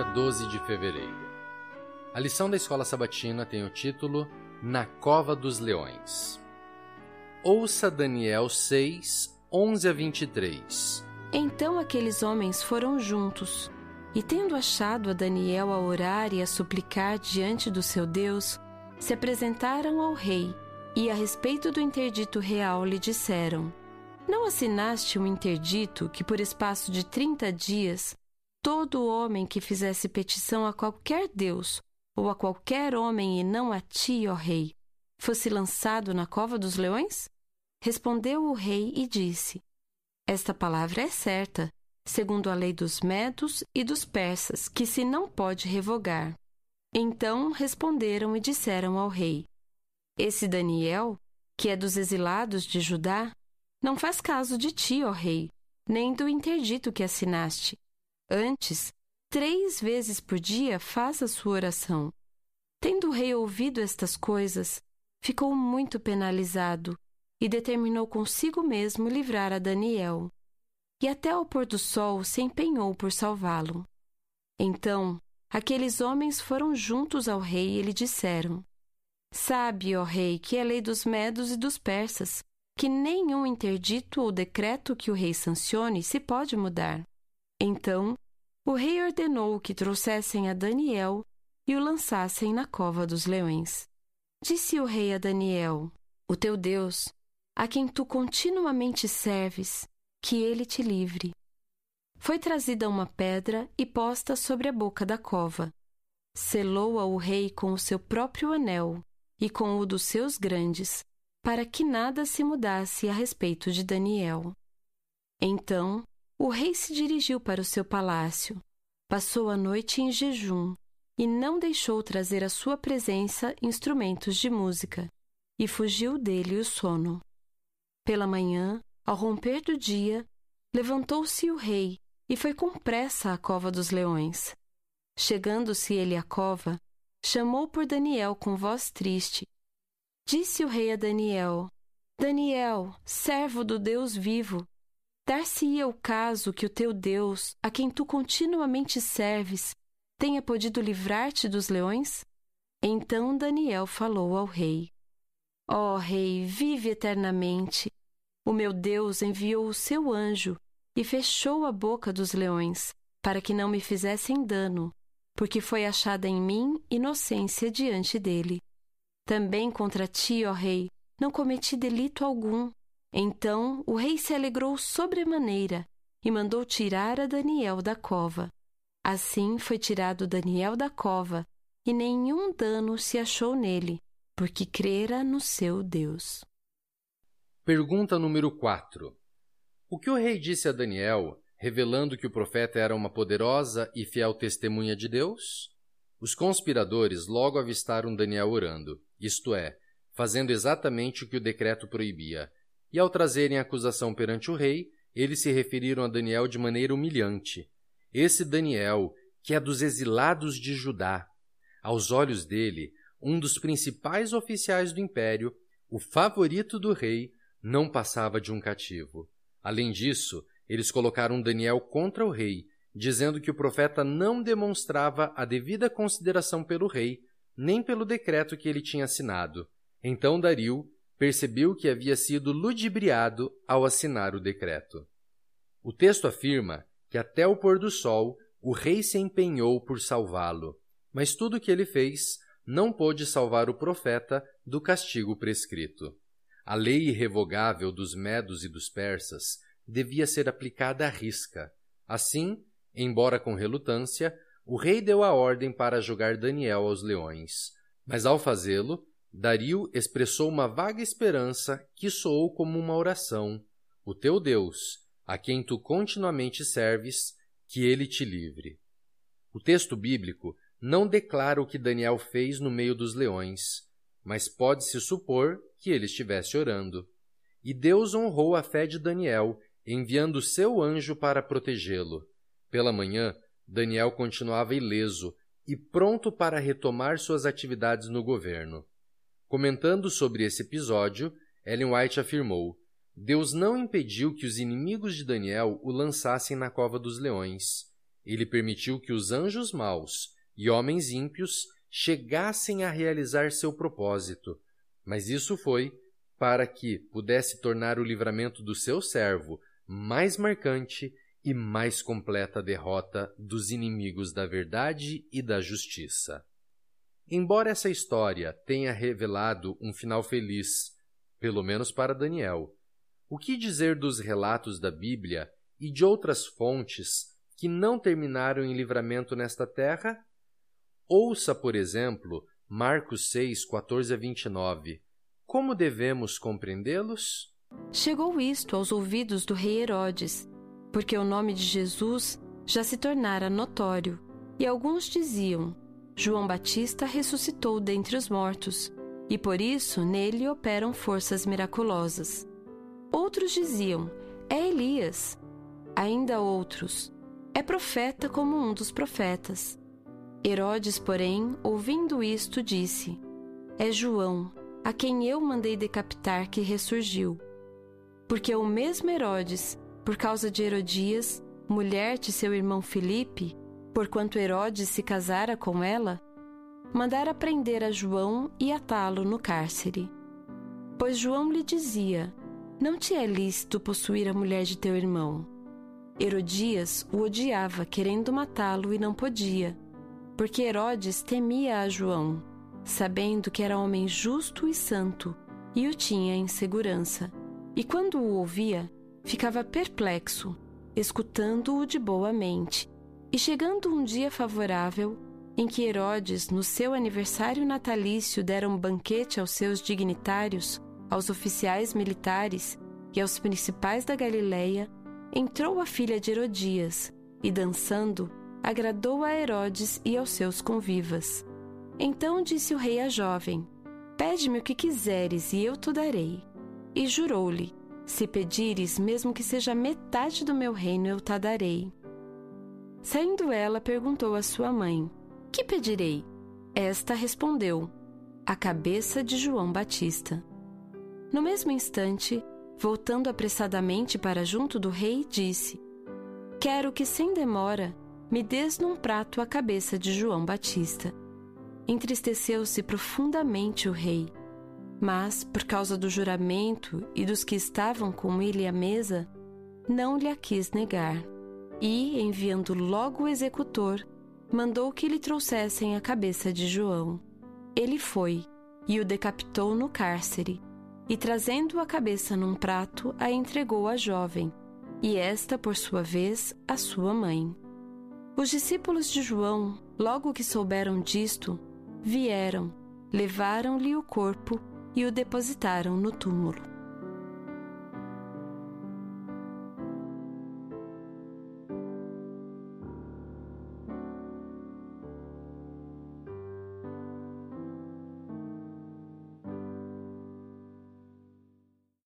Quinta-feira, 12 de fevereiro. A lição da escola sabatina tem o título Na Cova dos Leões. Ouça Daniel 6, 11 a 23. Então aqueles homens foram juntos, e tendo achado a Daniel a orar e a suplicar diante do seu Deus, se apresentaram ao rei, e a respeito do interdito real lhe disseram: Não assinaste um interdito que por espaço de trinta dias todo homem que fizesse petição a qualquer Deus ou a qualquer homem e não a ti, ó rei, fosse lançado na cova dos leões? Respondeu o rei e disse: Esta palavra é certa, segundo a lei dos medos e dos persas, que se não pode revogar. Então responderam e disseram ao rei: Esse Daniel, que é dos exilados de Judá, não faz caso de ti, ó rei, nem do interdito que assinaste Antes, três vezes por dia faz a sua oração. Tendo o rei ouvido estas coisas, ficou muito penalizado e determinou consigo mesmo livrar a Daniel. E até ao pôr do sol se empenhou por salvá-lo. Então, aqueles homens foram juntos ao rei e lhe disseram: Sabe, ó rei, que é lei dos medos e dos persas, que nenhum interdito ou decreto que o rei sancione se pode mudar. Então, o rei ordenou que trouxessem a Daniel e o lançassem na cova dos leões. Disse o rei a Daniel: O teu Deus, a quem tu continuamente serves, que ele te livre. Foi trazida uma pedra e posta sobre a boca da cova. Selou-a o rei com o seu próprio anel e com o dos seus grandes, para que nada se mudasse a respeito de Daniel. Então o rei se dirigiu para o seu palácio, passou a noite em jejum e não deixou trazer à sua presença instrumentos de música, e fugiu dele o sono. Pela manhã, ao romper do dia, levantou-se o rei e foi com pressa à cova dos leões. Chegando-se ele à cova, chamou por Daniel com voz triste. Disse o rei a Daniel: Daniel, servo do Deus vivo, Dar-se-ia o caso que o teu Deus, a quem tu continuamente serves, tenha podido livrar-te dos leões? Então Daniel falou ao rei: Ó oh, rei, vive eternamente. O meu Deus enviou o seu anjo e fechou a boca dos leões, para que não me fizessem dano, porque foi achada em mim inocência diante dele. Também contra ti, ó rei, não cometi delito algum, então o rei se alegrou sobremaneira e mandou tirar a Daniel da cova. Assim foi tirado Daniel da cova, e nenhum dano se achou nele, porque crera no seu Deus. Pergunta número 4. O que o rei disse a Daniel, revelando que o profeta era uma poderosa e fiel testemunha de Deus? Os conspiradores logo avistaram Daniel orando, isto é, fazendo exatamente o que o decreto proibia, e ao trazerem a acusação perante o rei, eles se referiram a Daniel de maneira humilhante. Esse Daniel, que é dos exilados de Judá, aos olhos dele, um dos principais oficiais do império, o favorito do rei, não passava de um cativo. Além disso, eles colocaram Daniel contra o rei, dizendo que o profeta não demonstrava a devida consideração pelo rei, nem pelo decreto que ele tinha assinado. Então Dario percebeu que havia sido ludibriado ao assinar o decreto. O texto afirma que até o pôr do sol o rei se empenhou por salvá-lo, mas tudo o que ele fez não pôde salvar o profeta do castigo prescrito. A lei irrevogável dos medos e dos persas devia ser aplicada à risca. Assim, embora com relutância, o rei deu a ordem para jogar Daniel aos leões, mas ao fazê-lo, Dario expressou uma vaga esperança que soou como uma oração. O teu Deus, a quem tu continuamente serves, que ele te livre. O texto bíblico não declara o que Daniel fez no meio dos leões, mas pode-se supor que ele estivesse orando. E Deus honrou a fé de Daniel, enviando seu anjo para protegê-lo. Pela manhã, Daniel continuava ileso e pronto para retomar suas atividades no governo. Comentando sobre esse episódio, Ellen White afirmou: Deus não impediu que os inimigos de Daniel o lançassem na cova dos leões. ele permitiu que os anjos maus e homens ímpios chegassem a realizar seu propósito, mas isso foi para que pudesse tornar o livramento do seu servo mais marcante e mais completa derrota dos inimigos da verdade e da justiça. Embora essa história tenha revelado um final feliz, pelo menos para Daniel, o que dizer dos relatos da Bíblia e de outras fontes que não terminaram em livramento nesta terra? Ouça, por exemplo, Marcos 6, 14 a 29. Como devemos compreendê-los? Chegou isto aos ouvidos do rei Herodes, porque o nome de Jesus já se tornara notório, e alguns diziam: João Batista ressuscitou dentre os mortos, e por isso nele operam forças miraculosas. Outros diziam: É Elias. Ainda outros: é profeta como um dos profetas. Herodes, porém, ouvindo isto, disse: É João, a quem eu mandei decapitar, que ressurgiu. Porque o mesmo Herodes, por causa de Herodias, mulher de seu irmão Filipe, porquanto Herodes se casara com ela, mandara prender a João e atá-lo no cárcere. Pois João lhe dizia: Não te é lícito possuir a mulher de teu irmão. Herodias o odiava, querendo matá-lo, e não podia, porque Herodes temia a João, sabendo que era homem justo e santo, e o tinha em segurança. E quando o ouvia, ficava perplexo, escutando-o de boa mente. E chegando um dia favorável, em que Herodes, no seu aniversário natalício, dera um banquete aos seus dignitários, aos oficiais militares e aos principais da Galileia, entrou a filha de Herodias e, dançando, agradou a Herodes e aos seus convivas. Então disse o rei à jovem: Pede-me o que quiseres e eu te darei. E jurou-lhe: Se pedires, mesmo que seja metade do meu reino, eu te darei. Saindo ela, perguntou à sua mãe: Que pedirei? Esta respondeu: A cabeça de João Batista. No mesmo instante, voltando apressadamente para junto do rei, disse: Quero que, sem demora, me des num prato a cabeça de João Batista. Entristeceu-se profundamente o rei, mas, por causa do juramento e dos que estavam com ele à mesa, não lhe a quis negar. E, enviando logo o executor, mandou que lhe trouxessem a cabeça de João. Ele foi e o decapitou no cárcere e, trazendo a cabeça num prato, a entregou à jovem, e esta, por sua vez, à sua mãe. Os discípulos de João, logo que souberam disto, vieram, levaram-lhe o corpo e o depositaram no túmulo.